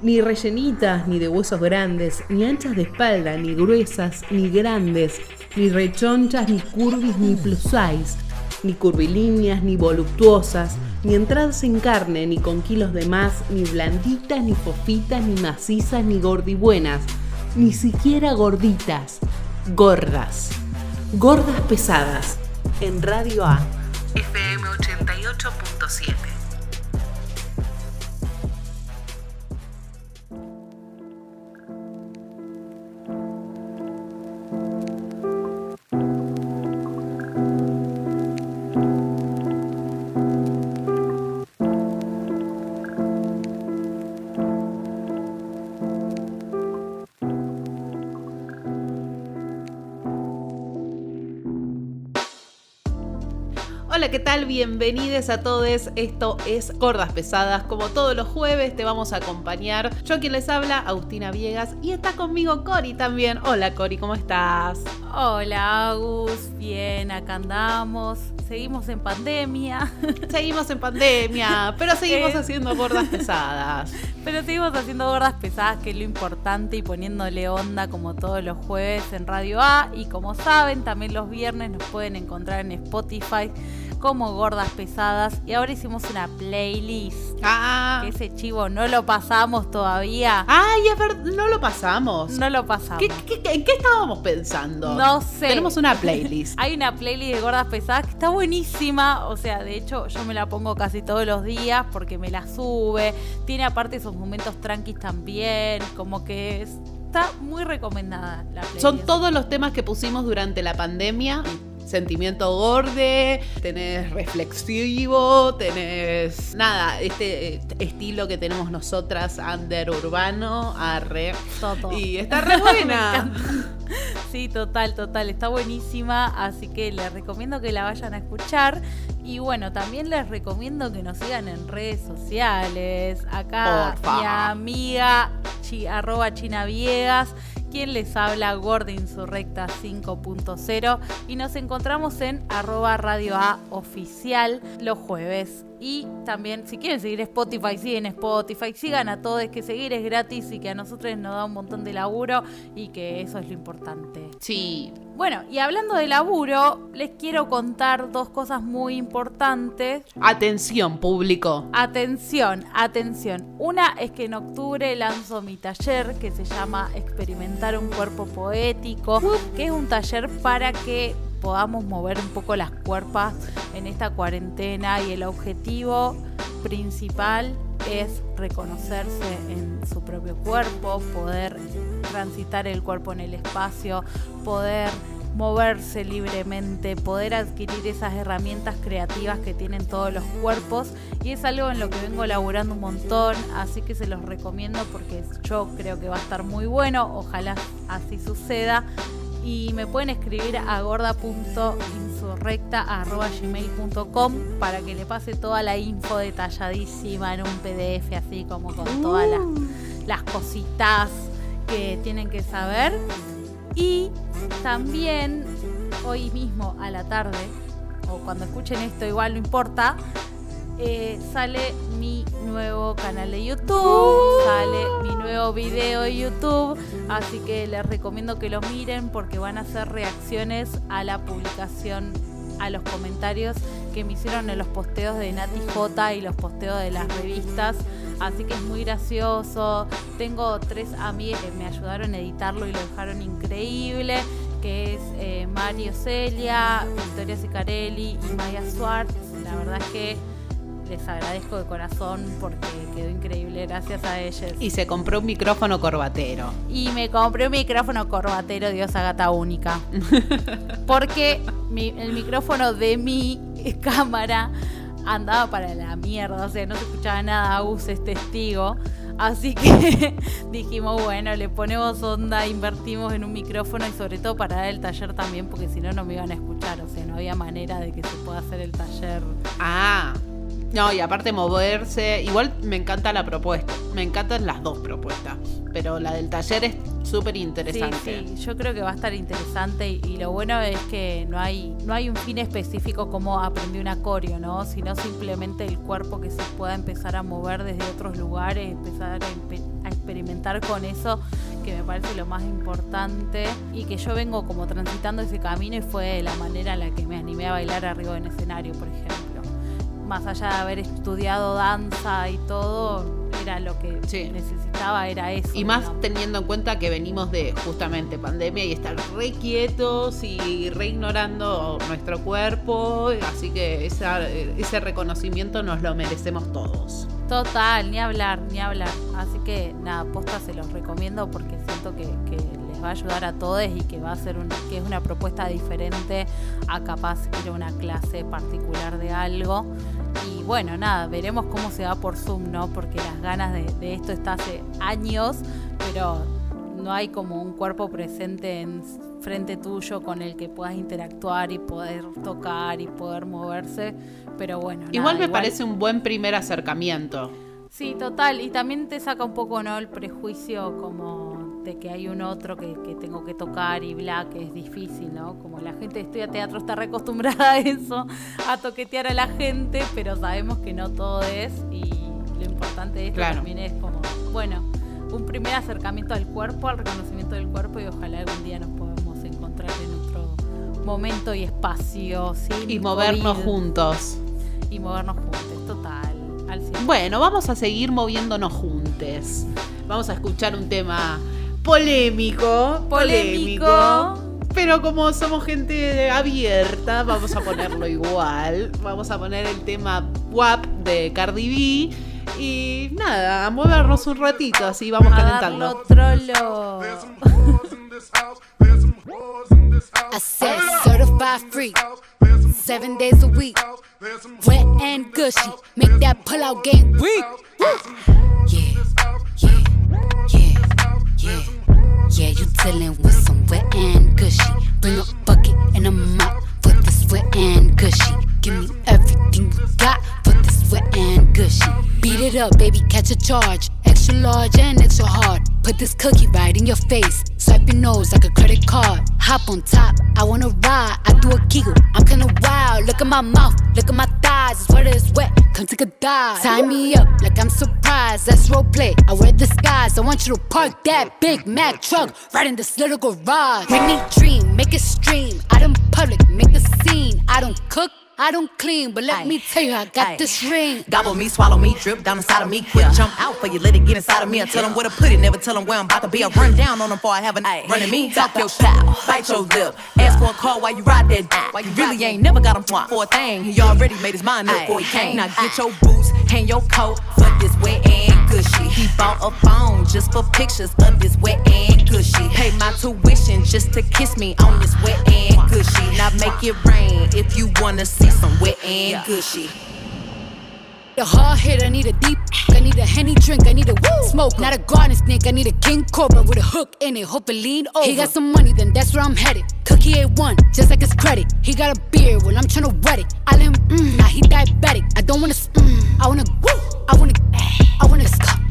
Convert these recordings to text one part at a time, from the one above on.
Ni rellenitas, ni de huesos grandes, ni anchas de espalda, ni gruesas, ni grandes, ni rechonchas, ni curvis, ni plus size, ni curvilíneas, ni voluptuosas, ni entradas en carne, ni con kilos de más, ni blanditas, ni fofitas, ni macizas, ni gordibuenas, ni siquiera gorditas, gordas, gordas pesadas, en Radio A, FM 88.7. tal? Bienvenidos a todos. Esto es Gordas Pesadas. Como todos los jueves te vamos a acompañar. Yo quien les habla, Agustina Viegas. Y está conmigo Cori también. Hola Cori, ¿cómo estás? Hola Agus, bien, acá andamos. Seguimos en pandemia. Seguimos en pandemia, pero seguimos Eh. haciendo Gordas Pesadas. Pero seguimos haciendo gordas pesadas, que es lo importante, y poniéndole onda como todos los jueves en Radio A. Y como saben, también los viernes nos pueden encontrar en Spotify como gordas pesadas. Y ahora hicimos una playlist. Ah, Que ese chivo no lo pasamos todavía. Ay, es verdad, no lo pasamos. No lo pasamos. ¿Qué, qué- qué- en qué estábamos pensando? No sé. Tenemos una playlist. Hay una playlist de gordas pesadas que está buenísima. O sea, de hecho, yo me la pongo casi todos los días porque me la sube. Tiene aparte esos momentos tranquis también. Como que es- está muy recomendada la playlist. Son todos los temas que pusimos durante la pandemia. Sentimiento gorde, tenés reflexivo, tenés nada, este eh, estilo que tenemos nosotras, under urbano, arre. Todo. Y está re buena. Sí, total, total. Está buenísima. Así que les recomiendo que la vayan a escuchar. Y bueno, también les recomiendo que nos sigan en redes sociales. Acá mi amiga chi- arroba China Viegas. Quien les habla, Gorda Insurrecta 5.0. Y nos encontramos en arroba Radio A Oficial los jueves. Y también, si quieren seguir Spotify, siguen Spotify. Sigan a todos, que seguir es gratis y que a nosotros nos da un montón de laburo y que eso es lo importante. Sí. Bueno, y hablando de laburo, les quiero contar dos cosas muy importantes. Atención, público. Atención, atención. Una es que en octubre lanzo mi taller que se llama Experimentar un cuerpo poético, que es un taller para que podamos mover un poco las cuerpas en esta cuarentena y el objetivo principal es reconocerse en su propio cuerpo, poder transitar el cuerpo en el espacio, poder moverse libremente, poder adquirir esas herramientas creativas que tienen todos los cuerpos. Y es algo en lo que vengo laburando un montón, así que se los recomiendo porque yo creo que va a estar muy bueno, ojalá así suceda y me pueden escribir a gorda.insurrecta.gmail.com para que le pase toda la info detalladísima en un PDF así como con todas las, las cositas que tienen que saber. Y también hoy mismo a la tarde, o cuando escuchen esto igual no importa, eh, sale mi nuevo canal de YouTube, sale mi nuevo video de YouTube, así que les recomiendo que lo miren porque van a hacer reacciones a la publicación, a los comentarios que me hicieron en los posteos de Nati J y los posteos de las revistas, así que es muy gracioso. Tengo tres amigas que me ayudaron a editarlo y lo dejaron increíble que es eh, Mario Celia, Victoria Sicarelli y Maya Swartz. La verdad es que les agradezco de corazón porque quedó increíble gracias a ellos. Y se compró un micrófono corbatero. Y me compré un micrófono corbatero Diosa Gata Única. Porque mi- el micrófono de mi cámara andaba para la mierda, o sea, no se escuchaba nada, Agus es testigo. Así que dijimos, bueno, le ponemos onda, invertimos en un micrófono y sobre todo para el taller también, porque si no, no me iban a escuchar, o sea, no había manera de que se pueda hacer el taller. Ah. No, y aparte moverse. Igual me encanta la propuesta. Me encantan las dos propuestas. Pero la del taller es súper interesante. Sí, sí, yo creo que va a estar interesante y, lo bueno es que no hay, no hay un fin específico como aprender un acorio, ¿no? Sino simplemente el cuerpo que se pueda empezar a mover desde otros lugares, empezar a, empe- a experimentar con eso, que me parece lo más importante y que yo vengo como transitando ese camino y fue la manera en la que me animé a bailar arriba en escenario, por ejemplo. Más allá de haber estudiado danza y todo, era lo que necesitaba, era eso. Y más teniendo en cuenta que venimos de justamente pandemia y estar re quietos y re ignorando nuestro cuerpo, así que ese reconocimiento nos lo merecemos todos. Total, ni hablar, ni hablar. Así que nada, posta se los recomiendo porque siento que, les va a ayudar a todos y que va a ser una, que es una propuesta diferente a capaz ir a una clase particular de algo. Y bueno, nada, veremos cómo se va por Zoom, ¿no? Porque las ganas de, esto está hace años, pero no hay como un cuerpo presente en frente tuyo con el que puedas interactuar y poder tocar y poder moverse. Pero bueno. igual me parece un buen primer acercamiento. Sí, total. Y también te saca un poco, ¿no? El prejuicio como que hay un otro que, tengo que tocar y bla, que es difícil, ¿no? Como la gente que estudia teatro está reacostumbrada a eso, a toquetear a la gente, pero sabemos que no todo es y lo importante de esto también es como, bueno, un primer acercamiento al cuerpo, al reconocimiento del cuerpo y ojalá algún día nos podamos encontrar en nuestro momento y espacio, ¿sí? Y movernos juntos. Y movernos juntos, total. Bueno, vamos a seguir moviéndonos juntos. Vamos a escuchar un tema polémico, polémico. Pero como somos gente abierta, vamos a ponerlo igual. Vamos a poner el tema WAP de Cardi B. Y nada, a movernos un ratito, así vamos calentando. Trollo. I said certified free, seven days a week. Wet and gushy, make that pull out game weak. Yeah, yeah, yeah, yeah. Yeah, you dealing with some wet and gushy. Bring a bucket and a mop for this wet and gushy. Give me everything you got for this wet and gushy. Beat it up, baby, catch a charge. Extra large and extra hard. Put this cookie right in your face. Swipe your nose like a credit card. Hop on top, I wanna ride. I do a giggle, I'm kinda wild. Look at my mouth, look at my It's wet, it's wet. Come take a dive. Tie me up like I'm surprised. That's role play. I wear disguise. I want you to park that Big Mac truck right in this little garage. Make me dream, make it stream. Out in public, make the scene. I don't cook. I don't clean, but let Aye. me tell you, I got Aye. this ring. Gobble me, swallow me, drip down inside of me. Quick yeah. jump out for you, let it get inside of me. I tell them where to put it, never tell them where I'm about to be. I run down on them before I have a night. Running me, talk your style, bite your lip. Ask for a call while you ride that. While you really ain't never got him for a thing. He already made his mind up before he came. Now get your boots, hang your coat, for this wet and gushy. He bought a phone just for pictures of this wet and gushy. Pay my tuition just to kiss me on this wet and gushy. Now make it rain if you wanna see some wet and gushy. A hard hit, I need a deep. I need a henny drink, I need a woo. smoke. Not a garden snake, I need a king cobra with a hook in it. Hope it lean over. He got some money, then that's where I'm headed. Cookie A1, just like his credit. He got a beard, well, I'm tryna wet it. I let him, mm, now he diabetic. I don't wanna, mm, I wanna, woo. I wanna, I wanna,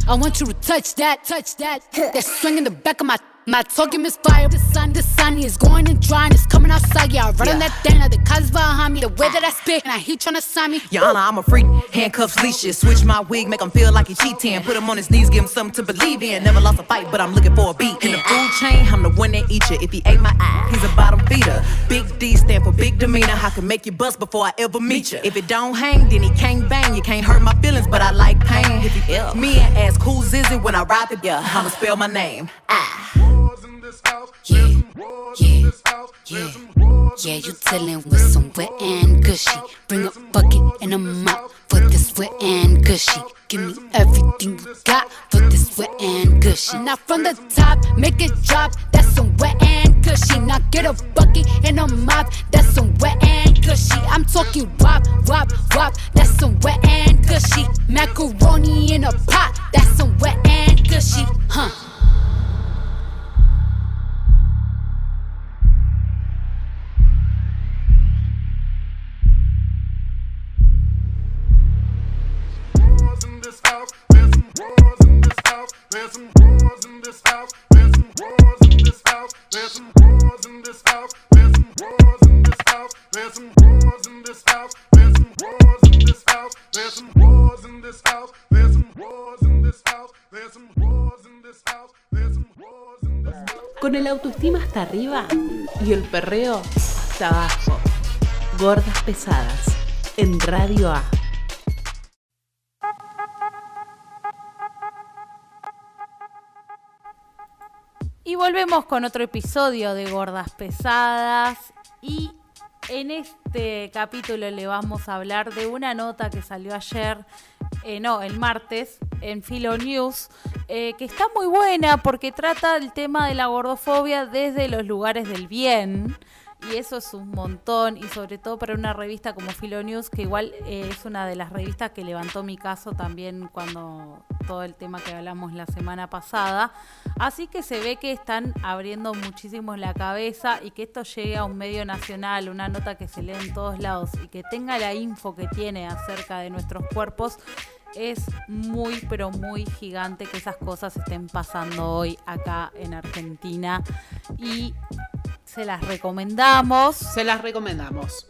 I want you to touch that, touch that. That swing in the back of my my talking is fire. The sun, the sun is going and drying. It's coming outside. Yeah, I run yeah. on that thing. The cuz behind me. The way that I spit. And I heat trying to sign me. Honor, I'm a freak. Handcuffs, leashes. Switch my wig. Make him feel like he cheating. Put him on his knees. Give him something to believe in. Never lost a fight, but I'm looking for a beat. In the food chain, I'm the one that eat you. If he ate my eye, he's a bottom feeder. Big D stand for big demeanor. I can make you bust before I ever meet you. If it don't hang, then he can't bang. You can't hurt my feelings, but I like pain. If you ill, me and ask who's is it when I ride the yeah, I'ma spell my name. Ah this house. Yeah, yeah, yeah. Yeah, you dealing with some wet and gushy. Bring a bucket and a mop for this wet and gushy. Give me everything you got for this wet and gushy. Now from the top, make it drop. That's some wet and gushy. Now get a bucket and a mop. That's some wet and gushy. I'm talking wop, wop, wop. That's some wet and gushy. Macaroni in a pot. That's some wet and gushy. Huh. Con el autoestima hasta arriba y el perreo hasta abajo. Gordas pesadas en Radio A. Y volvemos con otro episodio de Gordas Pesadas y en este capítulo le vamos a hablar de una nota que salió ayer, eh, no, el martes, en Philo News, eh, que está muy buena porque trata el tema de la gordofobia desde los lugares del bien. Y eso es un montón, y sobre todo para una revista como Philo News, que igual eh, es una de las revistas que levantó mi caso también cuando todo el tema que hablamos la semana pasada. Así que se ve que están abriendo muchísimo la cabeza y que esto llegue a un medio nacional, una nota que se lee en todos lados y que tenga la info que tiene acerca de nuestros cuerpos. Es muy, pero muy gigante que esas cosas estén pasando hoy acá en Argentina. Y se las recomendamos. Se las recomendamos.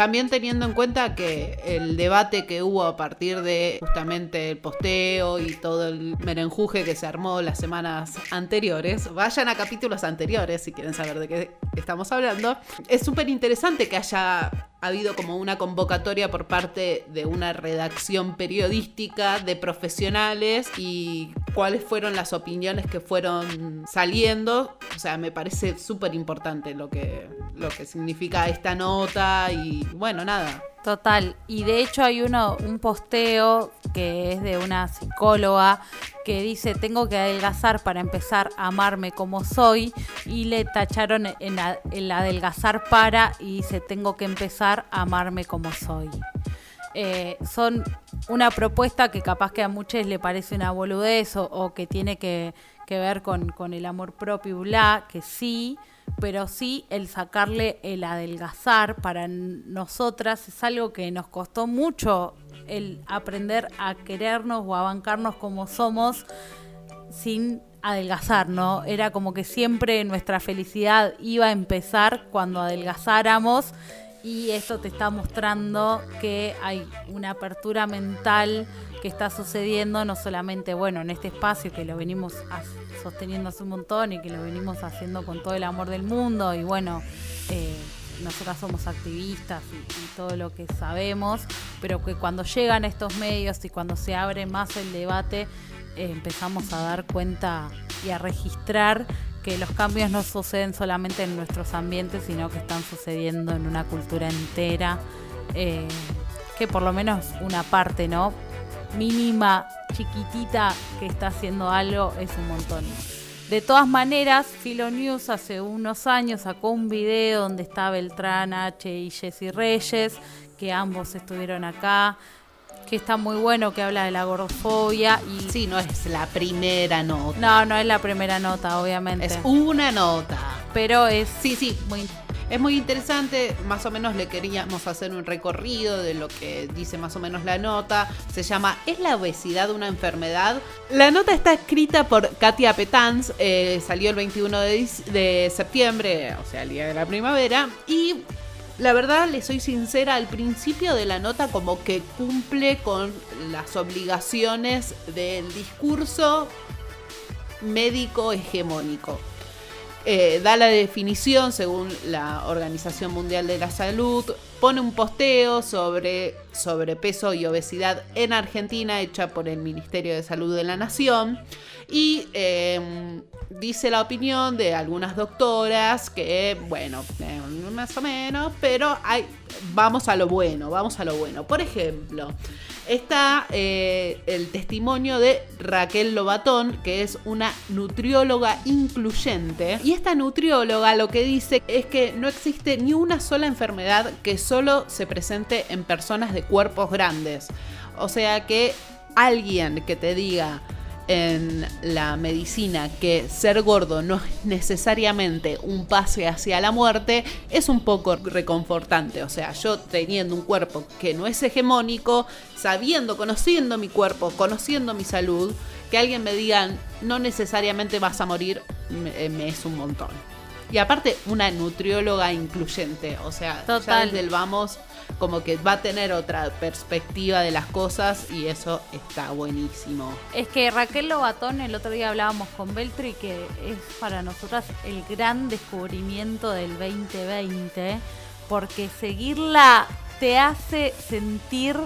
También teniendo en cuenta que el debate que hubo a partir de justamente el posteo y todo el merenjuje que se armó las semanas anteriores, vayan a capítulos anteriores si quieren saber de qué estamos hablando. Es súper interesante que haya habido como una convocatoria por parte de una redacción periodística de profesionales y cuáles fueron las opiniones que fueron saliendo. O sea, me parece súper importante lo que, lo que significa esta nota y bueno, nada. Total, y de hecho hay uno, un posteo que es de una psicóloga que dice tengo que adelgazar para empezar a amarme como soy y le tacharon en, el adelgazar para y dice tengo que empezar a amarme como soy. Eh, son una propuesta que capaz que a muchos le parece una boludez o, que tiene que, que ver con, con el amor propio y bla, que sí, pero sí el sacarle el adelgazar para nosotras es algo que nos costó mucho el aprender a querernos o a bancarnos como somos sin adelgazar, ¿no? Era como que siempre nuestra felicidad iba a empezar cuando adelgazáramos y esto te está mostrando que hay una apertura mental que está sucediendo, no solamente, bueno, en este espacio que lo venimos sosteniendo hace un montón y que lo venimos haciendo con todo el amor del mundo y bueno, eh, nosotras somos activistas y, y todo lo que sabemos, pero que cuando llegan estos medios y cuando se abre más el debate, eh, empezamos a dar cuenta y a registrar que los cambios no suceden solamente en nuestros ambientes, sino que están sucediendo en una cultura entera, eh, que por lo menos una parte, ¿no? Mínima, chiquitita, que está haciendo algo, es un montón. De todas maneras, Philo News hace unos años sacó un video donde está Beltrán H y Jessy Reyes, que ambos estuvieron acá, que está muy bueno, que habla de la gordofobia y Sí, no es la primera nota. no, no es la primera nota, obviamente. Es una nota. pero es Sí, sí, muy, es muy interesante. Más o menos le queríamos hacer un recorrido de lo que dice más o menos la nota. Se llama ¿Es la obesidad una enfermedad? La nota está escrita por Katia Petanz. eh, salió el 21 de, de septiembre, o sea, el día de la primavera. Y la verdad, le soy sincera, al principio de la nota como que cumple con las obligaciones del discurso médico hegemónico. Eh, da la definición según la Organización Mundial de la Salud, pone un posteo sobre sobrepeso y obesidad en Argentina hecha por el Ministerio de Salud de la Nación y eh, dice la opinión de algunas doctoras que, bueno, eh, más o menos, pero hay, vamos a lo bueno, vamos a lo bueno. Por ejemplo, está eh, el testimonio de Raquel Lobatón, que es una nutrióloga incluyente. Y esta nutrióloga lo que dice es que no existe ni una sola enfermedad que solo se presente en personas de cuerpos grandes. O sea que alguien que te diga en la medicina que ser gordo no es necesariamente un pase hacia la muerte es un poco reconfortante. O sea, yo teniendo un cuerpo que no es hegemónico, sabiendo, conociendo mi cuerpo, conociendo mi salud, que alguien me diga no necesariamente vas a morir, me, me es un montón. Y aparte, una nutrióloga incluyente. O sea, ya Total. desde el vamos como que va a tener otra perspectiva de las cosas y eso está buenísimo. Es que Raquel Lobatón, el otro día hablábamos con Beltri, que es para nosotras el gran descubrimiento del 2020, porque seguirla te hace sentir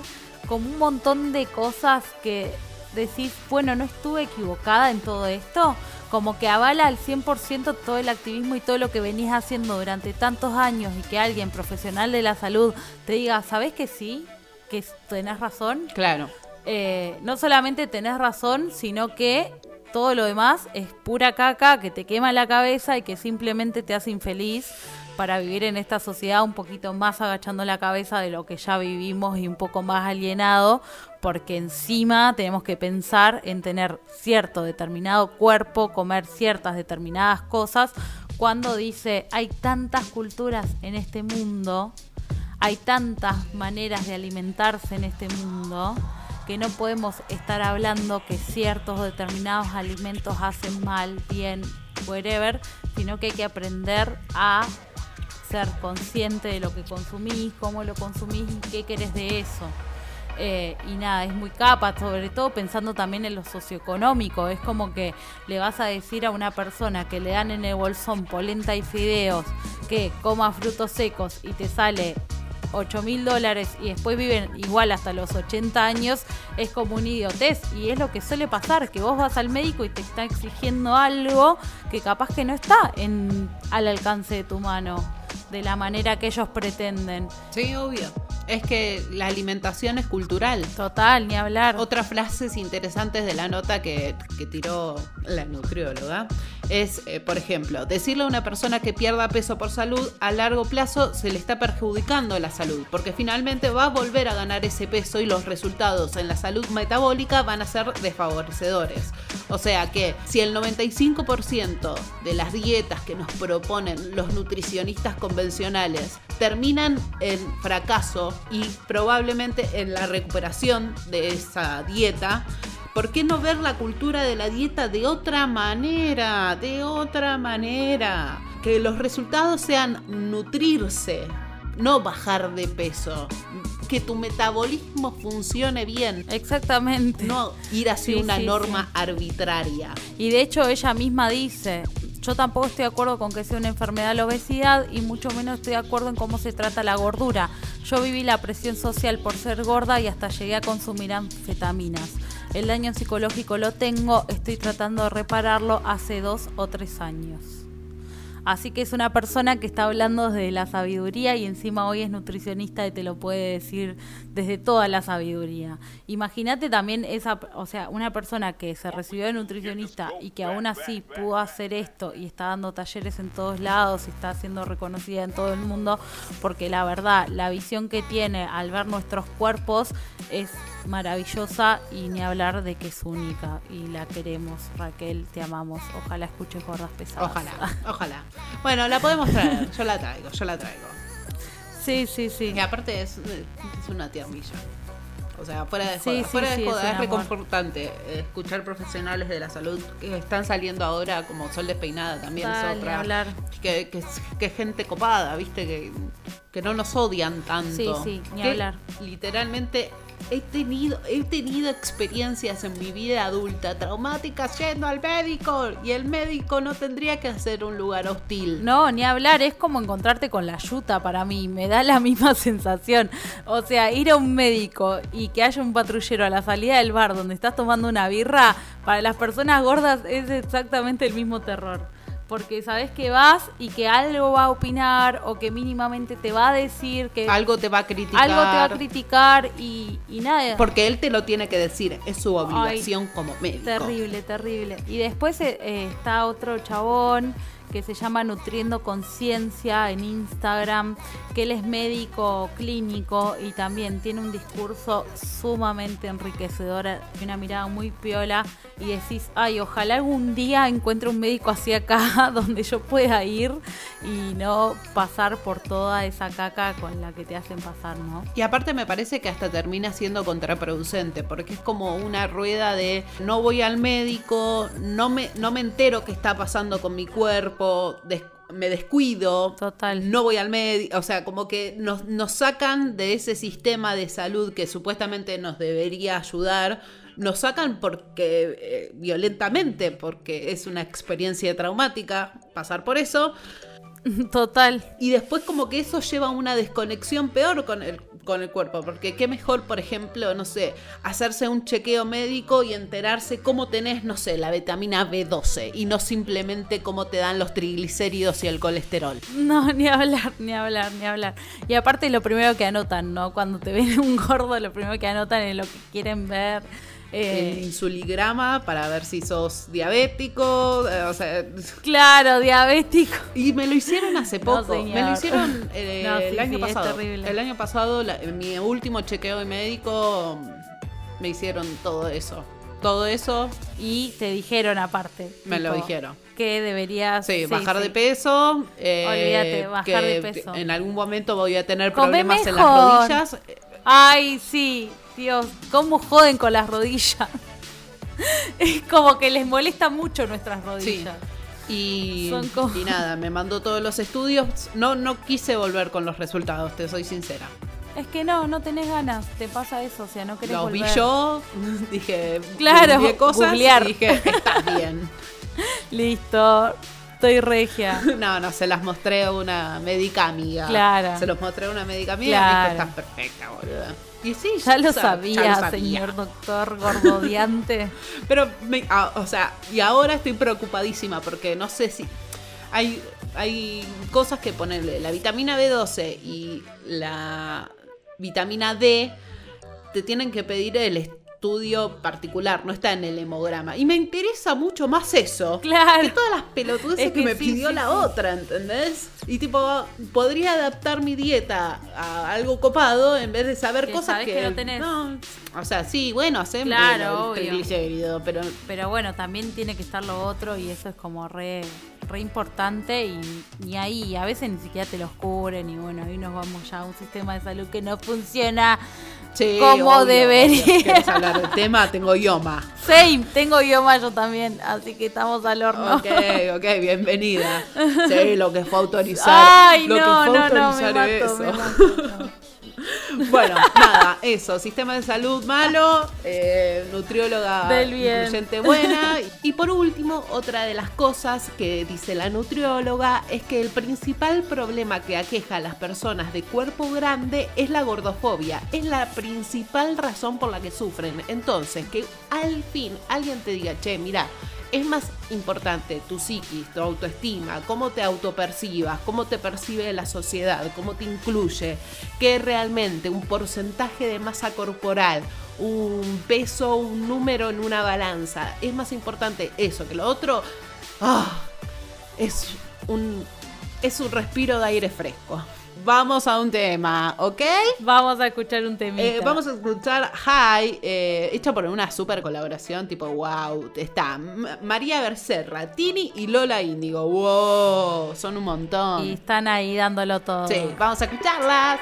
como un montón de cosas que decís, bueno, no estuve equivocada en todo esto, como que avala al 100% todo el activismo y todo lo que venís haciendo durante tantos años y que alguien profesional de la salud te diga, ¿sabes que sí? Que tenés razón. Claro. Eh, no solamente tenés razón, sino que todo lo demás es pura caca que te quema la cabeza y que simplemente te hace infeliz para vivir en esta sociedad un poquito más agachando la cabeza de lo que ya vivimos y un poco más alienado, porque encima tenemos que pensar en tener cierto determinado cuerpo, comer ciertas determinadas cosas, cuando dice hay tantas culturas en este mundo, hay tantas maneras de alimentarse en este mundo, que no podemos estar hablando que ciertos determinados alimentos hacen mal, bien, whatever, sino que hay que aprender a ser consciente de lo que consumís, cómo lo consumís y qué querés de eso. Eh, y nada, es muy capa, sobre todo pensando también en lo socioeconómico. Es como que le vas a decir a una persona que le dan en el bolsón polenta y fideos que coma frutos secos y te sale 8 mil dólares y después viven igual hasta los 80 años, es como un idiotez. Y es lo que suele pasar, que vos vas al médico y te está exigiendo algo que capaz que no está en, al alcance de tu mano de la manera que ellos pretenden. Sí, obvio. Es que la alimentación es cultural. Total, ni hablar. Otras frases interesantes de la nota que, que tiró la nutrióloga es, eh, por ejemplo, decirle a una persona que pierda peso por salud a largo plazo se le está perjudicando la salud, porque finalmente va a volver a ganar ese peso y los resultados en la salud metabólica van a ser desfavorecedores. O sea que si el 95% de las dietas que nos proponen los nutricionistas convencionales terminan en fracaso y probablemente en la recuperación de esa dieta, ¿por qué no ver la cultura de la dieta de otra manera? De otra manera. Que los resultados sean nutrirse, no bajar de peso. Que tu metabolismo funcione bien. Exactamente. No ir hacia Sí, una sí, norma arbitraria. Y de hecho ella misma dice, yo tampoco estoy de acuerdo con que sea una enfermedad la obesidad y mucho menos estoy de acuerdo en cómo se trata la gordura. Yo viví la presión social por ser gorda y hasta llegué a consumir anfetaminas. El daño psicológico lo tengo, estoy tratando de repararlo hace dos o tres años. Así que es una persona que está hablando desde la sabiduría y encima hoy es nutricionista y te lo puede decir desde toda la sabiduría. Imagínate también esa, o sea, una persona que se recibió de nutricionista y que aún así pudo hacer esto y está dando talleres en todos lados y está siendo reconocida en todo el mundo, porque la verdad, la visión que tiene al ver nuestros cuerpos es maravillosa y ni hablar de que es única y la queremos. Raquel, te amamos. Ojalá escuches gordas pesadas. Ojalá, ojalá. Bueno, la podemos traer. Yo la traigo, yo la traigo. Sí, sí, sí. Y aparte es, es una tiernilla. O sea, fuera de joda, sí, fuera de sí, joda, es, reconfortante escuchar profesionales de la salud que están saliendo ahora como Sol Despeinada también Total, es ni otra. hablar. Que, que, que gente copada, viste, que, que no nos odian tanto. Sí, sí, ni Que hablar. Literalmente he tenido, he tenido experiencias en mi vida adulta traumáticas yendo al médico y el médico no tendría que ser un lugar hostil. No, ni hablar, es como encontrarte con la yuta para mí, me da la misma sensación. O sea, ir a un médico y que haya un patrullero a la salida del bar donde estás tomando una birra, para las personas gordas es exactamente el mismo terror. Porque sabes que vas y que algo va a opinar o que mínimamente te va a decir que Algo te va a criticar. algo te va a criticar y, y nada. Porque él te lo tiene que decir, es su obligación como médico. Terrible, terrible. Y después eh, eh, está otro chabón que se llama Nutriendo Conciencia en Instagram, que él es médico clínico y también tiene un discurso sumamente enriquecedor y una mirada muy piola y decís, ay, ojalá algún día encuentre un médico así acá donde yo pueda ir y no pasar por toda esa caca con la que te hacen pasar, ¿no? Y aparte me parece que hasta termina siendo contraproducente, porque es como una rueda de no voy al médico, no me, no me entero qué está pasando con mi cuerpo, des- me descuido, Total. no voy al médico, o sea, como que nos, nos sacan de ese sistema de salud que supuestamente nos debería ayudar, nos sacan porque eh, violentamente, porque es una experiencia traumática pasar por eso, Total. y después como que eso lleva a una desconexión peor con el, con el cuerpo, porque qué mejor, por ejemplo, no sé, hacerse un chequeo médico y enterarse cómo tenés, no sé, la vitamina B12 y no simplemente cómo te dan los triglicéridos y el colesterol. No, ni hablar, ni hablar, ni hablar. Y aparte lo primero que anotan, ¿no? Cuando te ven un gordo, lo primero que anotan es lo que quieren ver. El Eh, insuligrama para ver si sos diabético, eh, o sea, claro, diabético. y me lo hicieron hace poco, me lo hicieron eh, No, sí, el año sí, pasado. El año pasado, la- en mi último chequeo de médico, me hicieron todo eso. Todo eso Y te dijeron aparte. Me lo dijeron. Que deberías. Sí, sí, bajar de peso. Olvídate, bajar que de peso. En algún momento voy a tener Come problemas en las rodillas. Ay, sí, Dios, cómo joden con las rodillas. Es como que les molesta mucho nuestras Sí. rodillas. Y, como- y nada, me mandó todos los estudios. No, no quise volver con los resultados, te soy sincera. Es que no, no tenés ganas, te pasa eso, o sea, no querés Los vi volver. yo, dije, Claro, cosas y dije, estás bien. Listo, estoy regia. No, no, se las mostré a una médica amiga. Claro. Se los mostré a una médica amiga y me Claro. dijo, estás perfecta, boluda. Y sí, Ya lo sa- sabía, ya lo sabía. señor doctor gordodiante. Pero, me- ah, o sea, y ahora estoy preocupadísima porque no sé si hay, hay cosas que ponerle. La vitamina B12 y la vitamina D te tienen que pedir el estudio particular, no está en el hemograma. Y me interesa mucho más eso. Claro. Que todas las pelotudeces Es que, que me sí, pidió sí, la sí. otra, ¿entendés? Y tipo, podría adaptar mi dieta a algo copado en vez de saber Que cosas sabés que, que no tenés. o sea, sí, bueno, hacemos Claro, el triglicérido, pero Pero bueno, también tiene que estar lo otro y eso es como re, re importante y ahí, a veces ni siquiera te los cubren y bueno, ahí nos vamos ya a un sistema de salud que no funciona Sí, como obvio, debería. obvio. Hablar del tema, tengo idioma. Same, tengo idioma yo también, así que estamos al horno. Ok, ok, bienvenida. Sí, lo que fue autorizar. Ay, lo no, que fue no, no, me autorizar mato, eso. me mato, no. Bueno, nada, eso, sistema de salud malo, eh, nutrióloga incluyente buena. Y por último, otra de las cosas que dice la nutrióloga es que el principal problema que aqueja a las personas de cuerpo grande es la gordofobia. Es la principal razón por la que sufren. Entonces, que al fin alguien te diga, che, mira, es más importante tu psiquis, tu autoestima, cómo te autopercibas, cómo te percibe la sociedad, cómo te incluye, que realmente un porcentaje de masa corporal, un peso, un número en una balanza. Es más importante eso que lo otro. ah, es un es un respiro de aire fresco. Vamos a un tema, ¿ok? Vamos a escuchar un temita. Eh, vamos a escuchar Hi, eh, hecha por una super colaboración, tipo wow. Está M- María Bercerra, Tini y Lola Índigo. Wow, son un montón. Y están ahí dándolo todo. Sí, vamos a escucharlas.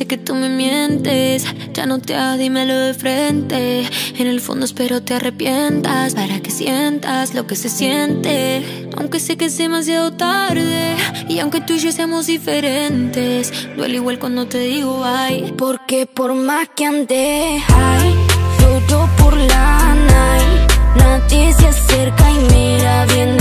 Sé que tú me mientes. Ya no te hagas, dímelo de frente. En el fondo espero te arrepientas para que sientas lo que se siente. Aunque sé que es demasiado tarde y aunque tú y yo seamos diferentes, duele igual cuando te digo ay. Porque por más que ande high, lloro por la night. Nadie se acerca y mira bien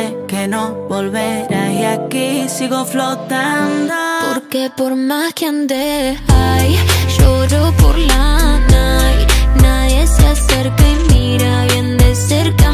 sé que no volverás y aquí sigo flotando. Porque por más que ande high, lloro por la night. Nadie se acerca y mira bien de cerca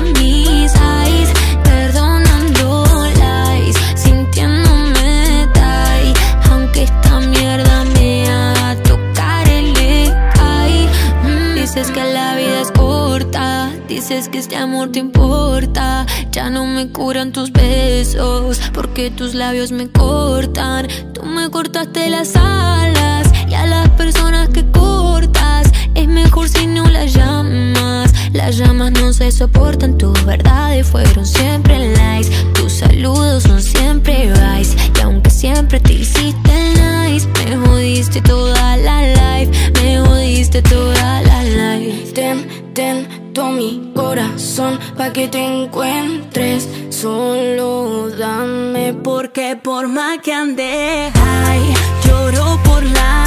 que este amor te importa. Ya no me curan tus besos, porque tus labios me cortan. Tú me cortaste las alas y a las personas que cortas es mejor si no las llamas. Las llamas no se soportan, tus verdades fueron siempre lies. Tus saludos son siempre vice. Y aunque siempre te hiciste nice, me jodiste toda la life. Me jodiste toda la life. Ten, ten todo mi corazón pa' que te encuentres. Solo dame Porque por más que ande high, lloro por la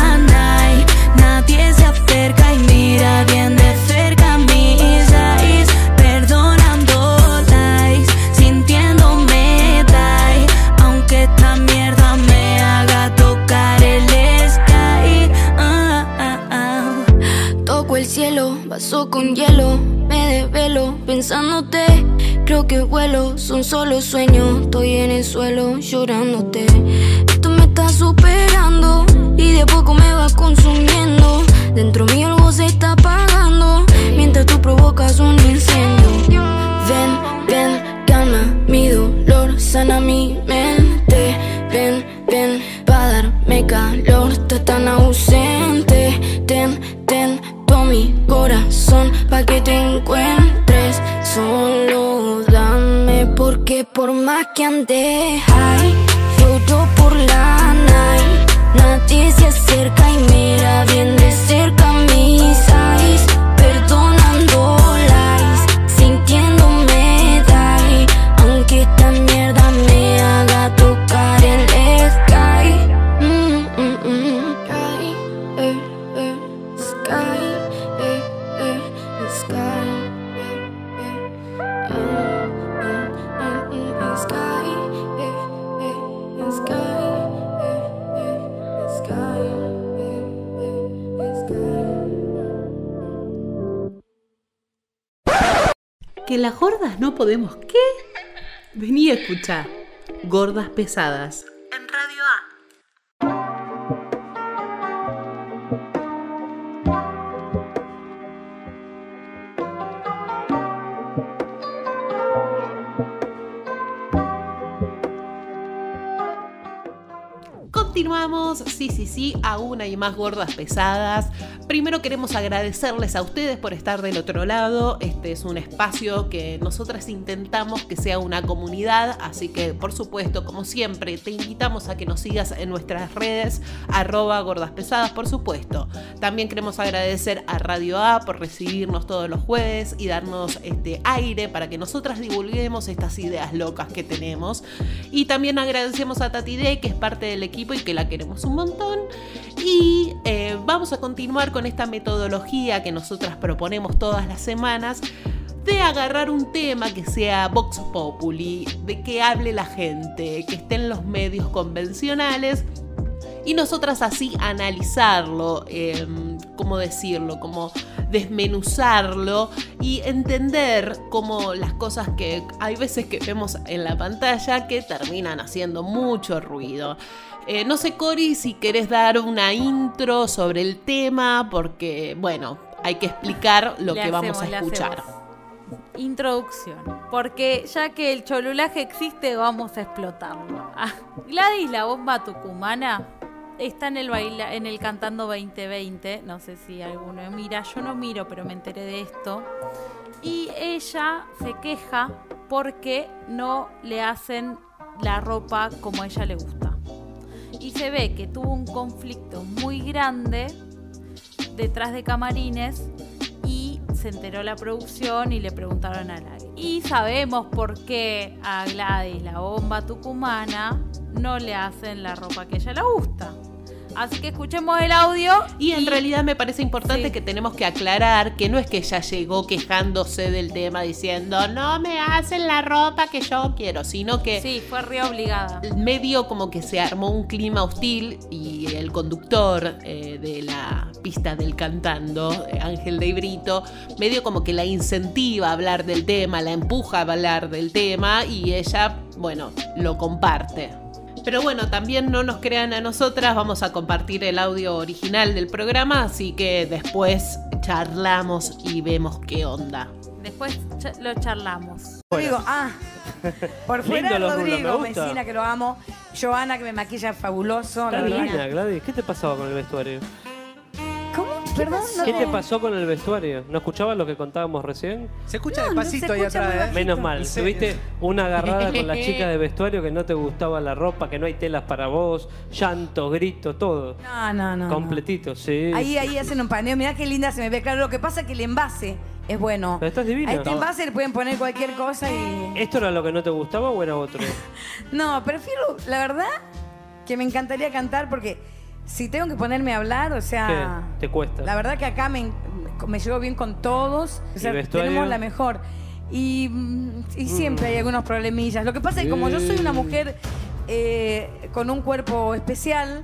vaso con hielo, me desvelo pensándote. Creo que vuelo, son solo sueños. Estoy en el suelo llorándote. Esto me está superando y de poco me va consumiendo. Dentro mío algo se está apagando mientras tú provocas un incendio. Ven, ven, calma mi dolor, sana mi mente. Que ande Gordas pesadas. Continuamos, sí, sí, sí, a una y más gordas pesadas. Primero queremos agradecerles a ustedes por estar del otro lado. Este es un espacio que nosotras intentamos que sea una comunidad, así que por supuesto, como siempre, te invitamos a que nos sigas en nuestras redes, arroba gordas pesadas, por supuesto. También queremos agradecer a Radio A por recibirnos todos los jueves y darnos este aire para que nosotras divulguemos estas ideas locas que tenemos. Y también agradecemos a Tati Day, que es parte del equipo y que la queremos un montón. Y eh, vamos a continuar con esta metodología que nosotras proponemos todas las semanas de agarrar un tema que sea Vox Populi, de que hable la gente, que esté en los medios convencionales y nosotras así analizarlo, eh, ¿cómo decirlo? Como desmenuzarlo y entender cómo las cosas que hay veces que vemos en la pantalla que terminan haciendo mucho ruido. Eh, no sé, Cori, si querés dar una intro sobre el tema, porque, bueno, hay que explicar lo Le que vamos a escuchar. Introducción. Porque ya que el cholulaje existe, vamos a explotarlo. Ah, Gladys, la bomba tucumana, está en el baila, en el Cantando 2020. No sé si alguno mira. Yo no miro, pero me enteré de esto. Y ella se queja porque no le hacen la ropa como a ella le gusta. Y se ve que tuvo un conflicto muy grande detrás de camarines y se enteró la producción y le preguntaron a Gladys. Y sabemos por qué a Gladys, la bomba tucumana, no le hacen la ropa que ella le gusta. Así que escuchemos el audio. Y en realidad me parece importante Sí. que tenemos que aclarar que no es que ella llegó quejándose del tema diciendo no me hacen la ropa que yo quiero, sino que Sí, fue re obligada. medio como que se armó un clima hostil y el conductor eh, de la pista del cantando, eh, Ángel de Brito, medio como que la incentiva a hablar del tema, la empuja a hablar del tema y ella, bueno, lo comparte. Pero bueno, también no nos crean a nosotras, vamos a compartir el audio original del programa, así que después charlamos y vemos qué onda. Después cha- lo charlamos. Rodrigo, ah, por fuera Lindo los rulos, Rodrigo, me gusta. Mesina, que lo amo. Joana, que me maquilla fabuloso. Está divina, Gladys. ¿Qué te pasaba con el vestuario? Perdón, no ¿Qué te pasó con el vestuario? ¿No escuchabas lo que contábamos recién? Se escucha No, no despacito se ahí escucha atrás, ¿eh? bajito. Menos mal. Sí. Tuviste una agarrada con la chica de vestuario que no te gustaba la ropa, que no hay telas para vos, llanto, grito, todo. No, no, no. no. Completito, sí. Ahí, ahí hacen un paneo. Mirá qué linda se me ve. Claro, lo que pasa es que el envase es bueno. Pero estás divina. A este envase le pueden poner cualquier cosa y. ¿Esto era lo que no te gustaba o era otro? No, prefiero, la verdad, que me encantaría cantar porque si tengo que ponerme a hablar, o sea. ¿Qué? ¿Te cuesta? La verdad que acá me, me llevo bien con todos. O ¿Y sea, tenemos la mejor. Y, mm, y siempre hay algunos problemillas. Lo que pasa es que como yo soy una mujer eh, con un cuerpo especial,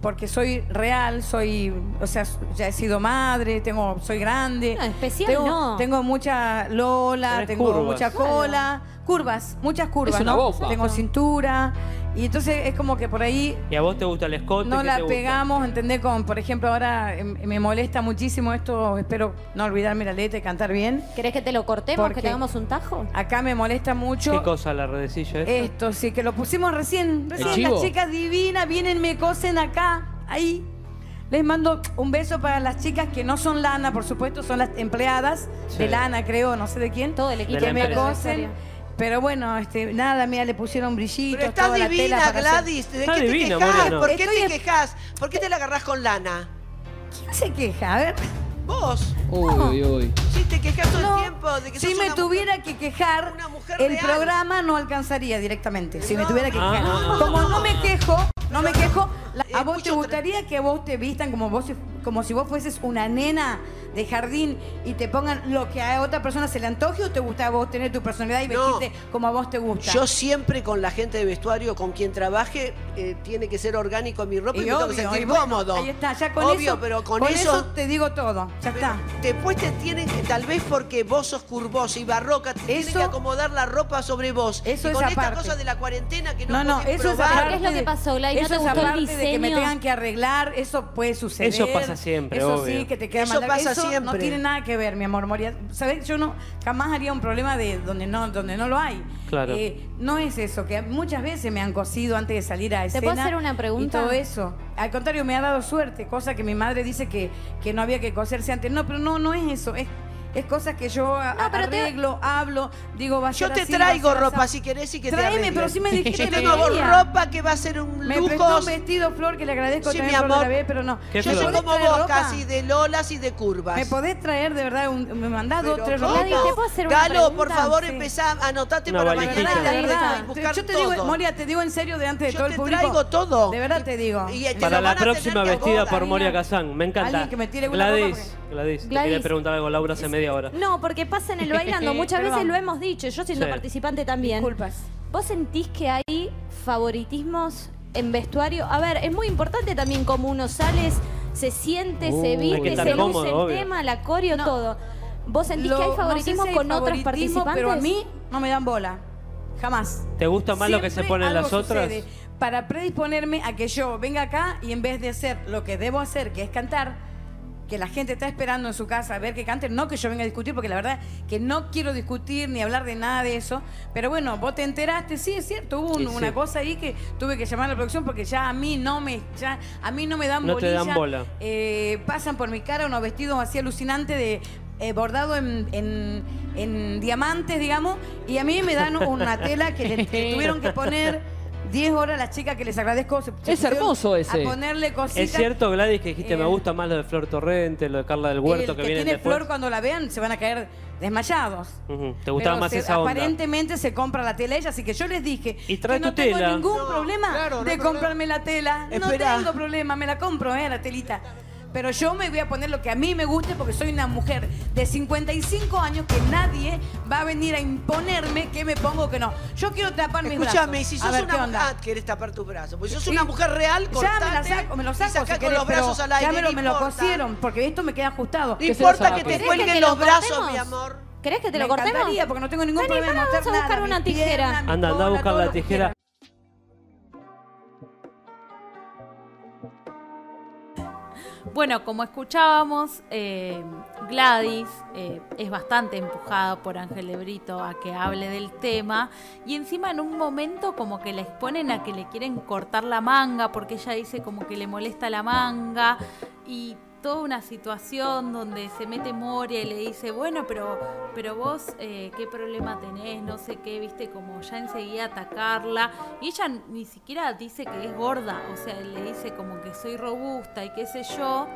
porque soy real, soy, o sea, ya he sido madre, tengo, soy grande. No, especial tengo, no. tengo mucha lola, tengo curvas. mucha cola, curvas, muchas curvas, Es una ¿no? Tengo cintura. Y entonces es como que por ahí ¿Y a vos te gusta el escote? no ¿Qué la te gusta? pegamos, ¿entendés? Con, por ejemplo, ahora eh, me molesta muchísimo esto, espero no olvidarme la letra y cantar bien. ¿Querés que te lo cortemos, Porque- que te hagamos un tajo? Acá me molesta mucho. ¿Qué cosa la redecilla esta? Esto, sí, que lo pusimos recién. Recién chivo? las chicas divinas vienen, me cosen acá, ahí. Les mando un beso para las chicas que no son lana, por supuesto, son las empleadas Sí. de lana, creo, no sé de quién. Todo el Y equipo De que me cosen. Pero bueno, este, nada, mira, le pusieron brillitos. Pero estás toda la tela divina, para Gladys. ¿De Está qué te quejas? Mariano. ¿Por qué Estoy te quejas? ¿Por qué te la agarrás con lana? ¿Quién se queja? A ver. Vos. Uy, uy, uy. Sí, te quejas todo No, el tiempo de que si sos me una tuviera que quejar, una mujer el real. programa no alcanzaría directamente. Si me tuviera que quejar. ah. Como no me quejo, no me quejo, la- ¿a vos te gustaría que vos te vistan como vos como si vos fueses una nena de jardín y te pongan lo que a otra persona se le antoje o te gusta a vos tener tu personalidad y No. vestirte como a vos te gusta? Yo siempre con la gente de vestuario, con quien trabaje, eh, tiene que ser orgánico mi ropa y, Y me tengo que obvio, sentir y bueno, cómodo. Ahí está, ya con Obvio, eso. pero con, eso, te digo todo. Ya está. Después te tienen que, tal vez porque vos sos curvosa y barroca, te tienen Eso- que acomodar la ropa sobre vos. Eso y es con esta aparte. cosa de la cuarentena que no, No, no, eso es probar. aparte. ¿Qué es lo que pasó, Glady? ¿No Eso te es gustó el aparte de que me tengan que arreglar, eso puede suceder. Eso pasa siempre, Eso obvio. sí, que te queda Eso mal. pasa eso no siempre. tiene nada que ver, mi amor Moria. ¿Sabes? Yo no jamás haría un problema de donde no donde no lo hay. Claro. Eh, no es eso, que muchas veces me han cosido antes de salir a ¿Te escena. puedo hacer una pregunta? Y todo eso. Al contrario, me ha dado suerte, cosa que mi madre dice que, que no había que coserse antes. No, pero no, no es eso. Es, es cosas que yo a- No, pero te- arreglo, hablo, digo, va a Yo ser te así, va a traigo ser ropa así. si querés y que te Tráeme, arregle. pero si me dijiste Yo que tengo quería. ropa que va a ser un Me lujo. prestó un vestido, Flor, que le agradezco Sí, también mi amor. la B, pero no. ¿Qué Yo soy ¿Me como podés vos, traer ropa? casi de lolas y de curvas. ¿Me podés traer de verdad un, me mandás dos, tres ¿cómo? ropas? Gladys, ¿te puedo hacer una Galo, por pregunta? favor, Sí. empezá, anotate Una para valijita. mañana y De la verdad, verdad, buscar yo te digo. Moria, te digo en serio delante de Yo todo el te público. traigo todo. De verdad te digo. Y te Para la van a tener próxima que vestida por Moria Kazan, me encanta. Alguien que me tire una Gladys, ropa Gladys, te Gladys. quería preguntar algo, Laura, hace media hora. No, porque pasa en el bailando. Muchas Perdón. veces lo hemos dicho. Yo siendo Sí. participante también. Disculpas. ¿Vos sentís que hay favoritismos en vestuario? A ver, es muy importante también cómo uno sale, se siente, Uh, se hay que viste, estar se luce cómodo, el obvio. tema, la coreo, No. todo. ¿Vos sentís Lo- que hay no sé favoritismo si hay con otros favoritismo, participantes? Pero a mí no me dan bola. Jamás. ¿Te gusta más lo que se Siempre ponen algo las otras? sucede Para predisponerme a que yo venga acá y en vez de hacer lo que debo hacer, que es cantar, que la gente está esperando en su casa a ver que cante, no que yo venga a discutir, porque la verdad que no quiero discutir ni hablar de nada de eso. Pero bueno, vos te enteraste, sí, es cierto, hubo un- Y sí. una cosa ahí que tuve que llamar a la producción porque ya a mí no me, ya, a mí no me dan No te dan bolilla. bola. Eh, pasan por mi cara unos vestidos así alucinantes de eh, bordado en, en- en diamantes, digamos, y a mí me dan una tela que le, que tuvieron que poner 10 horas las chicas que les agradezco. se- se Es hermoso ese. A ponerle cositas. Es cierto, Gladys, que dijiste, me Eh, gusta más lo de Flor Torrente, lo de Carla del Huerto, el que, que tiene después. flor cuando la vean se van a caer desmayados. Ujú, ¿Te gustaba Pero más se- esa onda? Aparentemente se compra la tela ella, así que yo les dije Y trae que no tu tengo tela. ningún No, problema claro, no de problema. comprarme la tela. Esperá. No tengo problema, me la compro, eh, la telita. Pero yo me voy a poner lo que a mí me guste porque soy una mujer de 55 años que nadie va a venir a imponerme que me pongo o que no. Yo quiero tapar mis brazos. Escúchame, si A sos ver, una ¿qué mujer. Ah, querés tapar tus brazos. Pues si sos una mujer real, Ya me la cortate saco, me lo y saco. sacá si con querés, los brazos al aire. Ya me lo, me lo cosieron, porque esto me queda ajustado. No ¿Qué se importa que te ¿Querés cuelguen los lo brazos, mi amor. ¿Querés que te me lo cortemos? encantaría, porque no tengo ningún Vení, problema en pará, mostrar vamos a buscar nada, una mi tijera. pierna, mi Anda, anda a buscar la tijera. Bueno, como escuchábamos, eh, Gladys eh, es bastante empujada por Ángel de a que hable del tema y encima en un momento como que la exponen a que le quieren cortar la manga porque ella dice como que le molesta la manga y toda una situación donde se mete Moria y le dice, bueno, pero, pero vos, eh, ¿qué problema tenés? No sé qué, viste, como ya enseguida atacarla. Y ella ni siquiera dice que es gorda, o sea, le dice como que soy robusta y qué sé yo.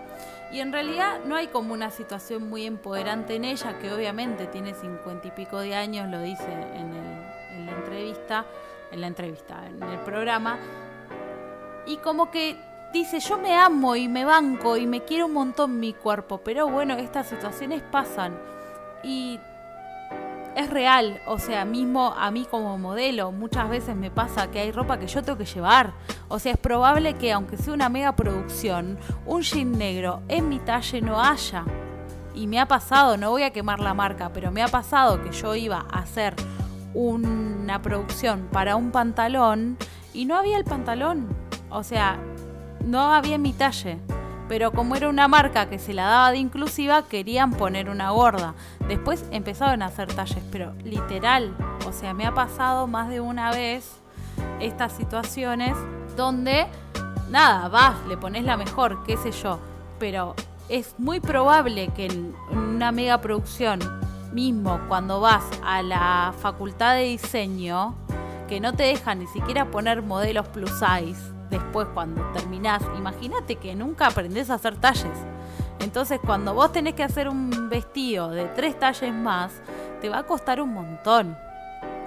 Y en realidad no hay como una situación muy empoderante en ella, que obviamente tiene cincuenta y pico de años, lo dice en, la entrevista, en la entrevista, en el programa. Y como que dice, yo me amo y me banco y me quiero un montón mi cuerpo, pero bueno, estas situaciones pasan. Y es real, o sea, mismo a mí como modelo, muchas veces me pasa que hay ropa que yo tengo que llevar. O sea, es probable que aunque sea una mega producción, un jean negro en mi talle no haya. Y me ha pasado, no voy a quemar la marca, pero me ha pasado que yo iba a hacer una producción para un pantalón y no había el pantalón. O sea, no había mi talle. Pero como era una marca que se la daba de inclusiva, querían poner una gorda. Después empezaron a hacer talles, pero literal. O sea, me ha pasado más de una vez estas situaciones donde, nada, vas, le pones la mejor, qué sé yo. Pero es muy probable que en una mega producción, mismo cuando vas a la facultad de diseño, que no te dejan ni siquiera poner modelos plus size después cuando terminás. Imagínate que nunca aprendés a hacer talles. Entonces cuando vos tenés que hacer un vestido de tres talles más, te va a costar un montón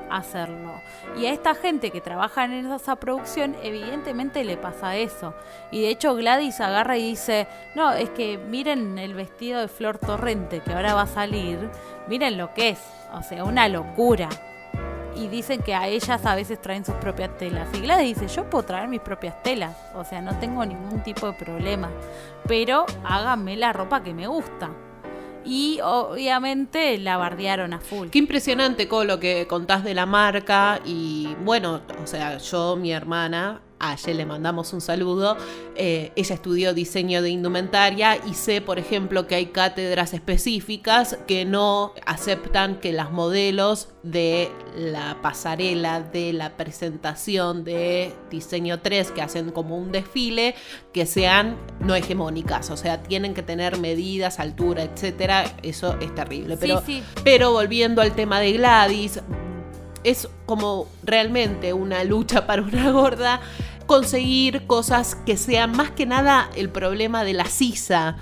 hacerlo. Y a esta gente que trabaja en esa producción, evidentemente le pasa eso. Y de hecho Gladys agarra y dice, no, es que miren el vestido de Flor Torrente que ahora va a salir, miren lo que es, o sea, una locura. Y dicen que a ellas a veces traen sus propias telas. Y Gladys dice, yo puedo traer mis propias telas, o sea, no tengo ningún tipo de problema. Pero háganme la ropa que me gusta. Y obviamente la bardearon a full. Qué impresionante, con lo que contás de la marca. Y bueno, o sea, yo, mi hermana, ayer le mandamos un saludo. eh, ella estudió diseño de indumentaria y sé, por ejemplo, que hay cátedras específicas que no aceptan que las modelos de la pasarela, de la presentación de diseño 3, que hacen como un desfile, que sean no hegemónicas. O sea, tienen que tener medidas, altura, etcétera. Eso es terrible. Sí, Pero, sí. pero volviendo al tema de Gladys, es como realmente una lucha para una gorda conseguir cosas que sean más que nada el problema de la sisa.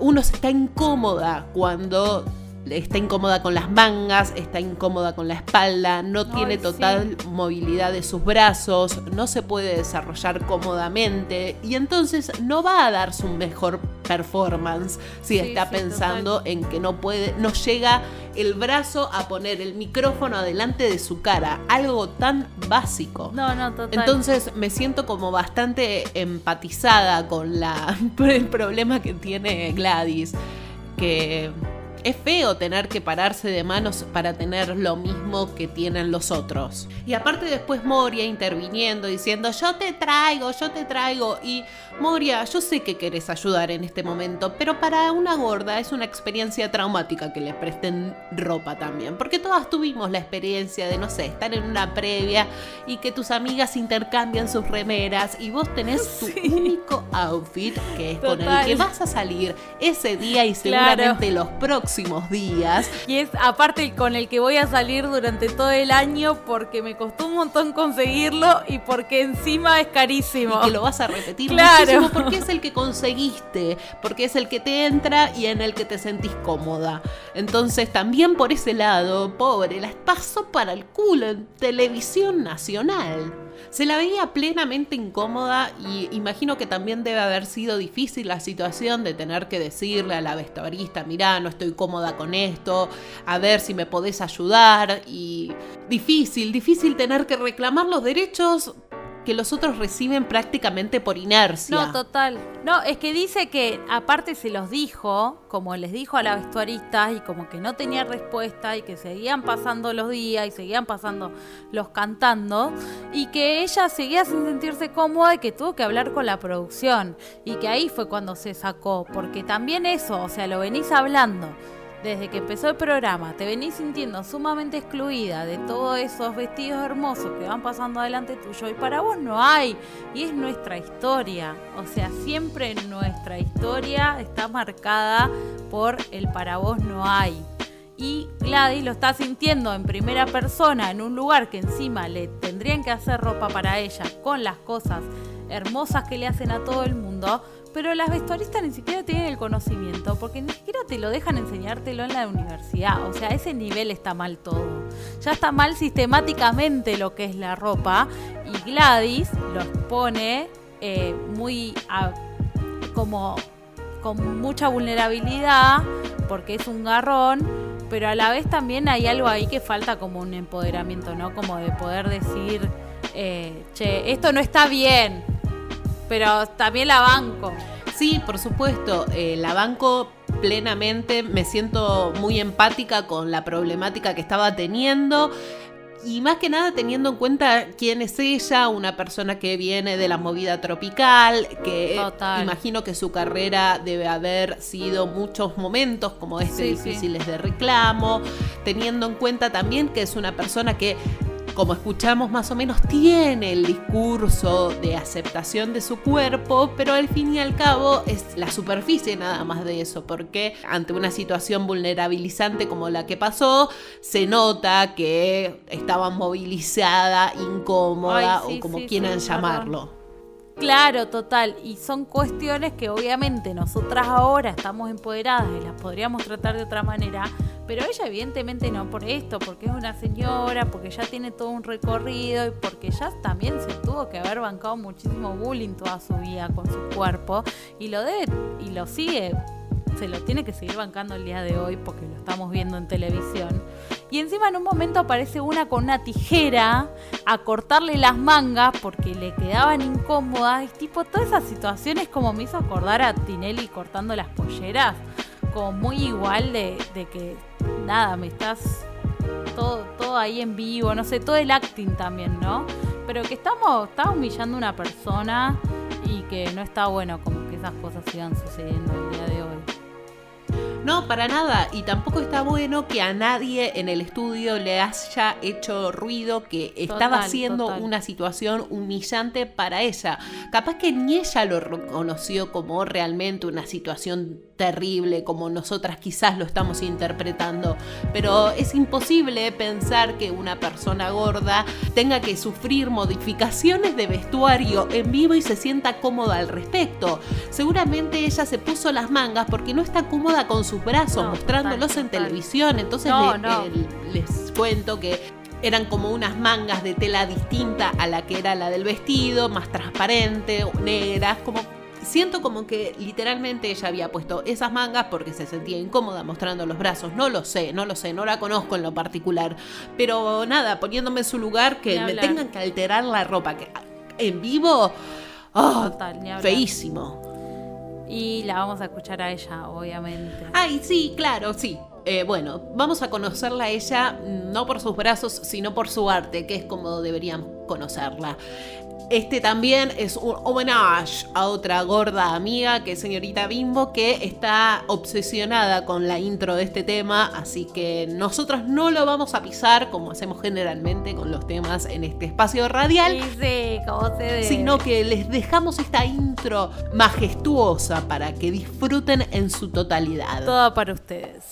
Uno se está incómoda cuando está incómoda con las mangas, está incómoda con la espalda, no tiene Ay, total movilidad de sus brazos, no se puede desarrollar cómodamente y entonces no va a dar su mejor performance si Sí, está sí, pensando en que no puede, no llega el brazo a poner el micrófono adelante de su cara, algo tan básico. No, no, total. Entonces me siento como bastante empatizada con la, el problema que tiene Gladys, que es feo tener que pararse de manos para tener lo mismo que tienen los otros. Y aparte después Moria interviniendo, diciendo, yo te traigo, yo te traigo. Y Moria, yo sé que querés ayudar en este momento, pero para una gorda es una experiencia traumática que le presten ropa también. Porque todas tuvimos la experiencia de, no sé, estar en una previa y que tus amigas intercambian sus remeras y vos tenés tu único outfit que es con el que vas a salir ese día y Claro. seguramente los próximos días. Y es aparte con el que voy a salir durante todo el año porque me costó un montón conseguirlo y porque encima es carísimo. Y que lo vas a repetir Claro. Porque es el que conseguiste, porque es el que te entra y en el que te sentís cómoda. Entonces también por ese lado, pobre, la pasó para el culo en televisión nacional. Se la veía plenamente incómoda y imagino que también debe haber sido difícil la situación de tener que decirle a la vestuarista, mirá, no estoy cómoda con esto, a ver si me podés ayudar y difícil, difícil tener que reclamar los derechos que los otros reciben prácticamente por inercia. No, total. No, es que dice que aparte se los dijo, como les dijo a la vestuarista, y como que no tenía respuesta, y que seguían pasando los días, y seguían pasando los cantando, y que ella seguía sin sentirse cómoda y que tuvo que hablar con la producción. Y que ahí fue cuando se sacó, porque también eso, o sea, lo venís hablando. Desde que empezó el programa, te venís sintiendo sumamente excluida de todos esos vestidos hermosos que van pasando adelante tuyo y para vos no hay. Y es nuestra historia. O sea, siempre nuestra historia está marcada por el para vos no hay. Y Gladys lo está sintiendo en primera persona en un lugar que encima le tendrían que hacer ropa para ella con las cosas hermosas que le hacen a todo el mundo. Pero las vestuaristas ni siquiera tienen el conocimiento porque ni siquiera te lo dejan enseñártelo en la universidad. O sea, ese nivel está mal todo. Ya está mal sistemáticamente lo que es la ropa y Gladys lo expone eh, muy como con mucha vulnerabilidad porque es un garrón, pero a la vez también hay algo ahí que falta como un empoderamiento, ¿no? Como de poder decir, eh, che, esto no está bien, pero también la banco. Sí, por supuesto, eh, la banco plenamente, me siento muy empática con la problemática que estaba teniendo. Y más que nada teniendo en cuenta quién es ella, una persona que viene de la movida tropical, que Total. imagino que su carrera debe haber sido muchos momentos como este Sí, sí. difíciles de reclamo, teniendo en cuenta también que es una persona que como escuchamos más o menos, tiene el discurso de aceptación de su cuerpo, pero al fin y al cabo es la superficie nada más de eso, porque ante una situación vulnerabilizante como la que pasó, se nota que estaba movilizada, incómoda Ay, sí, o como sí, quieran sí, llamarlo. Claro, total. Y son cuestiones que obviamente nosotras ahora estamos empoderadas y las podríamos tratar de otra manera, pero ella evidentemente no por esto, porque es una señora, porque ya tiene todo un recorrido y porque ya también se tuvo que haber bancado muchísimo bullying toda su vida con su cuerpo y lo debe y lo sigue se lo tiene que seguir bancando el día de hoy porque lo estamos viendo en televisión. Y encima en un momento aparece una con una tijera a cortarle las mangas porque le quedaban incómodas. Y tipo, todas esas situaciones como me hizo acordar a Tinelli cortando las polleras. Como muy igual de, de que, nada, me estás todo, todo ahí en vivo, no sé, todo el acting también, ¿no? Pero que estamos, está humillando a una persona y que no está bueno como que esas cosas sigan sucediendo el día de hoy. No, para nada. Y tampoco está bueno que a nadie en el estudio le haya hecho ruido que estaba Total, siendo total. una situación humillante para ella. Capaz que ni ella lo reconoció como realmente una situación terrible como nosotras quizás lo estamos interpretando, pero es imposible pensar que una persona gorda tenga que sufrir modificaciones de vestuario en vivo y se sienta cómoda al respecto. Seguramente ella se puso las mangas porque no está cómoda con sus brazos No, mostrándolos total, en total. televisión, entonces No, le- no. eh, les cuento que eran como unas mangas de tela distinta a la que era la del vestido, más transparente, negras, como siento como que literalmente ella había puesto esas mangas porque se sentía incómoda mostrando los brazos. No lo sé, no lo sé, no la conozco en lo particular, pero nada, poniéndome en su lugar que me tengan que alterar la ropa que en vivo, oh, Total, feísimo. Y la vamos a escuchar a ella, obviamente. Ay, sí, claro, sí. Eh, bueno, vamos a conocerla a ella no por sus brazos, sino por su arte, que es como deberíamos conocerla. Este también es un homenaje a otra gorda amiga que es señorita Bimbo, que está obsesionada con la intro de este tema, así que nosotros no lo vamos a pisar como hacemos generalmente con los temas en este espacio radial Sí, sí, como se debe. sino que les dejamos esta intro majestuosa para que disfruten en su totalidad. Toda para ustedes.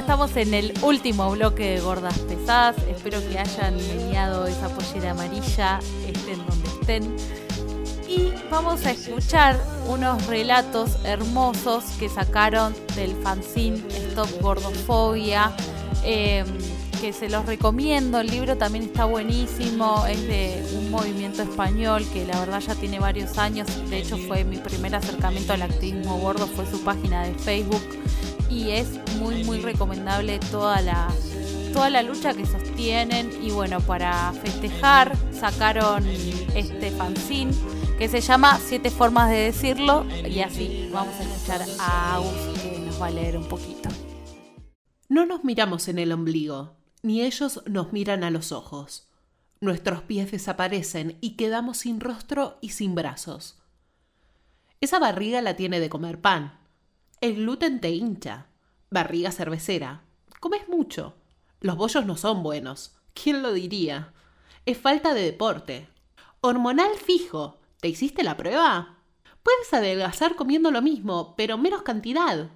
Estamos en el último bloque de Gordas Pesadas. Espero que hayan meneado esa pollera amarilla, estén donde estén. Y vamos a escuchar unos relatos hermosos que sacaron del fanzine Stop Gordofobia. eh, que se los recomiendo, el libro también está buenísimo, es de un movimiento español que la verdad ya tiene varios años, de hecho fue mi primer acercamiento al activismo gordo, fue su página de Facebook y es muy muy recomendable toda la, toda la lucha que sostienen y bueno, para festejar sacaron este fanzine que se llama Siete formas de decirlo y así vamos a escuchar a Agus que nos va a leer un poquito. No nos miramos en el ombligo, ni ellos nos miran a los ojos. Nuestros pies desaparecen y quedamos sin rostro y sin brazos. Esa barriga la tiene de comer pan. El gluten te hincha. Barriga cervecera. Comes mucho. Los bollos no son buenos. ¿Quién lo diría? Es falta de deporte. Hormonal fijo. ¿Te hiciste la prueba? Puedes adelgazar comiendo lo mismo, pero menos cantidad.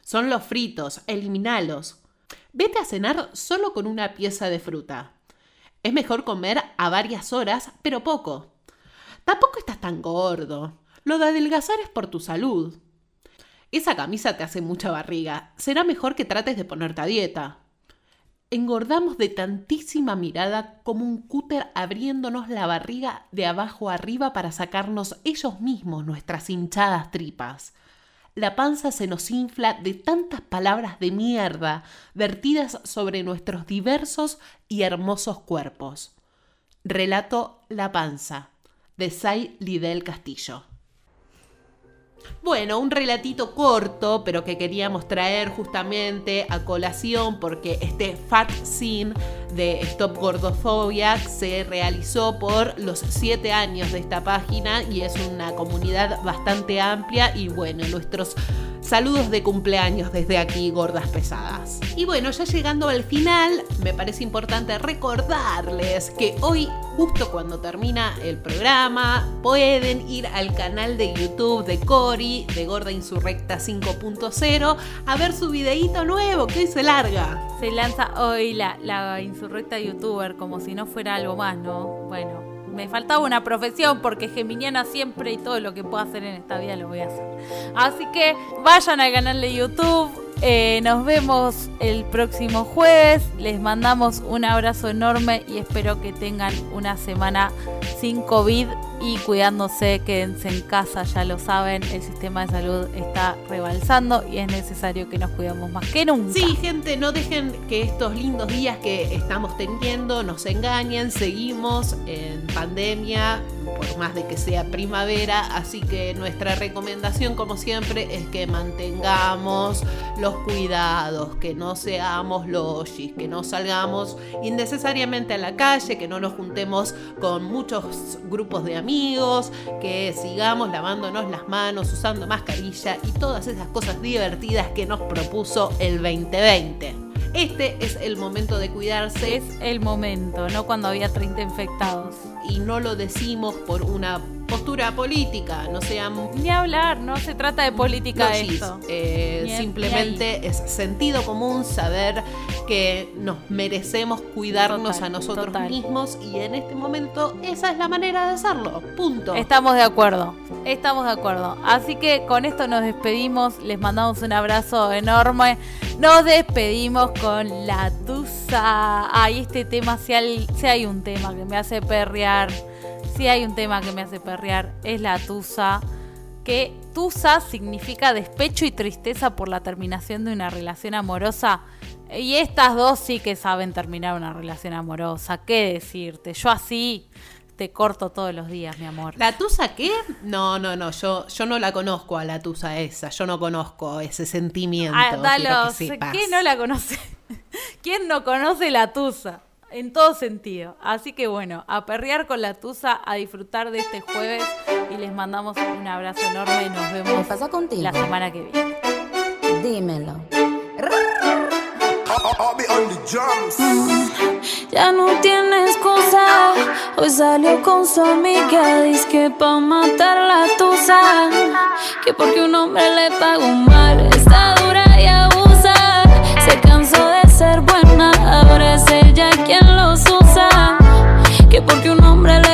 Son los fritos, eliminalos. Vete a cenar solo con una pieza de fruta. Es mejor comer a varias horas, pero poco. Tampoco estás tan gordo. Lo de adelgazar es por tu salud. Esa camisa te hace mucha barriga. Será mejor que trates de ponerte a dieta. Engordamos de tantísima mirada como un cúter abriéndonos la barriga de abajo arriba para sacarnos ellos mismos nuestras hinchadas tripas. La panza se nos infla de tantas palabras de mierda vertidas sobre nuestros diversos y hermosos cuerpos. Relato La panza, de Say Lidel Castillo. Bueno, un relatito corto, pero que queríamos traer justamente a colación porque este fat scene de Stop Gordofobia se realizó por los siete años de esta página y es una comunidad bastante amplia y bueno, nuestros saludos de cumpleaños desde aquí, gordas pesadas. Y bueno, ya llegando al final, me parece importante recordarles que hoy, justo cuando termina el programa, pueden ir al canal de YouTube de Cori, de Gorda Insurrecta 5.0, a ver su videíto nuevo, que hoy se larga. Se lanza hoy la, la insurrecta youtuber como si no fuera algo más, ¿no? Bueno, me faltaba una profesión porque geminiana siempre y todo lo que pueda hacer en esta vida lo voy a hacer. Así que vayan al canal de YouTube. Eh, nos vemos el próximo jueves. Les mandamos un abrazo enorme y espero que tengan una semana sin COVID y cuidándose, quédense en casa, ya lo saben, el sistema de salud está rebalsando y es necesario que nos cuidemos más que nunca. Sí, gente, no dejen que estos lindos días que estamos teniendo nos engañen. Seguimos en pandemia, por más de que sea primavera. Así que nuestra recomendación, como siempre, es que mantengamos los cuidados, que no seamos loshis, que no salgamos innecesariamente a la calle, que no nos juntemos con muchos grupos de amigos, que sigamos lavándonos las manos, usando mascarilla y todas esas cosas divertidas que nos propuso el 2020. Este es el momento de cuidarse Es el momento, no cuando había 30 infectados. Y no lo decimos por una postura política, no sean Ni hablar, no se trata de política esto. Eh, simplemente es sentido común saber que nos merecemos cuidarnos Total, a nosotros total. mismos y en este momento esa es la manera de hacerlo. Punto. Estamos de acuerdo, estamos de acuerdo. Así que con esto nos despedimos, les mandamos un abrazo enorme. Nos despedimos con la Tusa. Ay, este tema, si hay, si hay un tema que me hace perrear, si hay un tema que me hace perrear, es la Tusa. Que Tusa significa despecho y tristeza por la terminación de una relación amorosa. Y estas dos sí que saben terminar una relación amorosa. ¿Qué decirte? Yo así te corto todos los días, mi amor. ¿La tusa qué? No, no, no, yo, yo no la conozco a la tusa esa, yo no conozco ese sentimiento. Ah, quiero Dalos, que sepas. ¿quién no la conoce? ¿Quién no conoce la tusa? En todo sentido. Así que bueno, a perrear con la tusa, a disfrutar de este jueves y les mandamos un abrazo enorme y nos vemos ¿Qué pasa contigo? la semana que viene. Dímelo. Ya no tiene excusa. Hoy salió con su amiga. Dice que pa' matar la tusa. Que porque un hombre le pagó mal. Está dura y abusa. Se cansó de ser buena. Ahora es ella quien los usa. Que porque un hombre le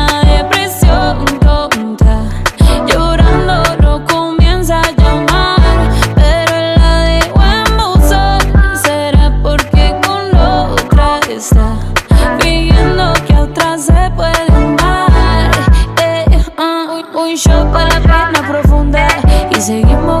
y seguimos gastando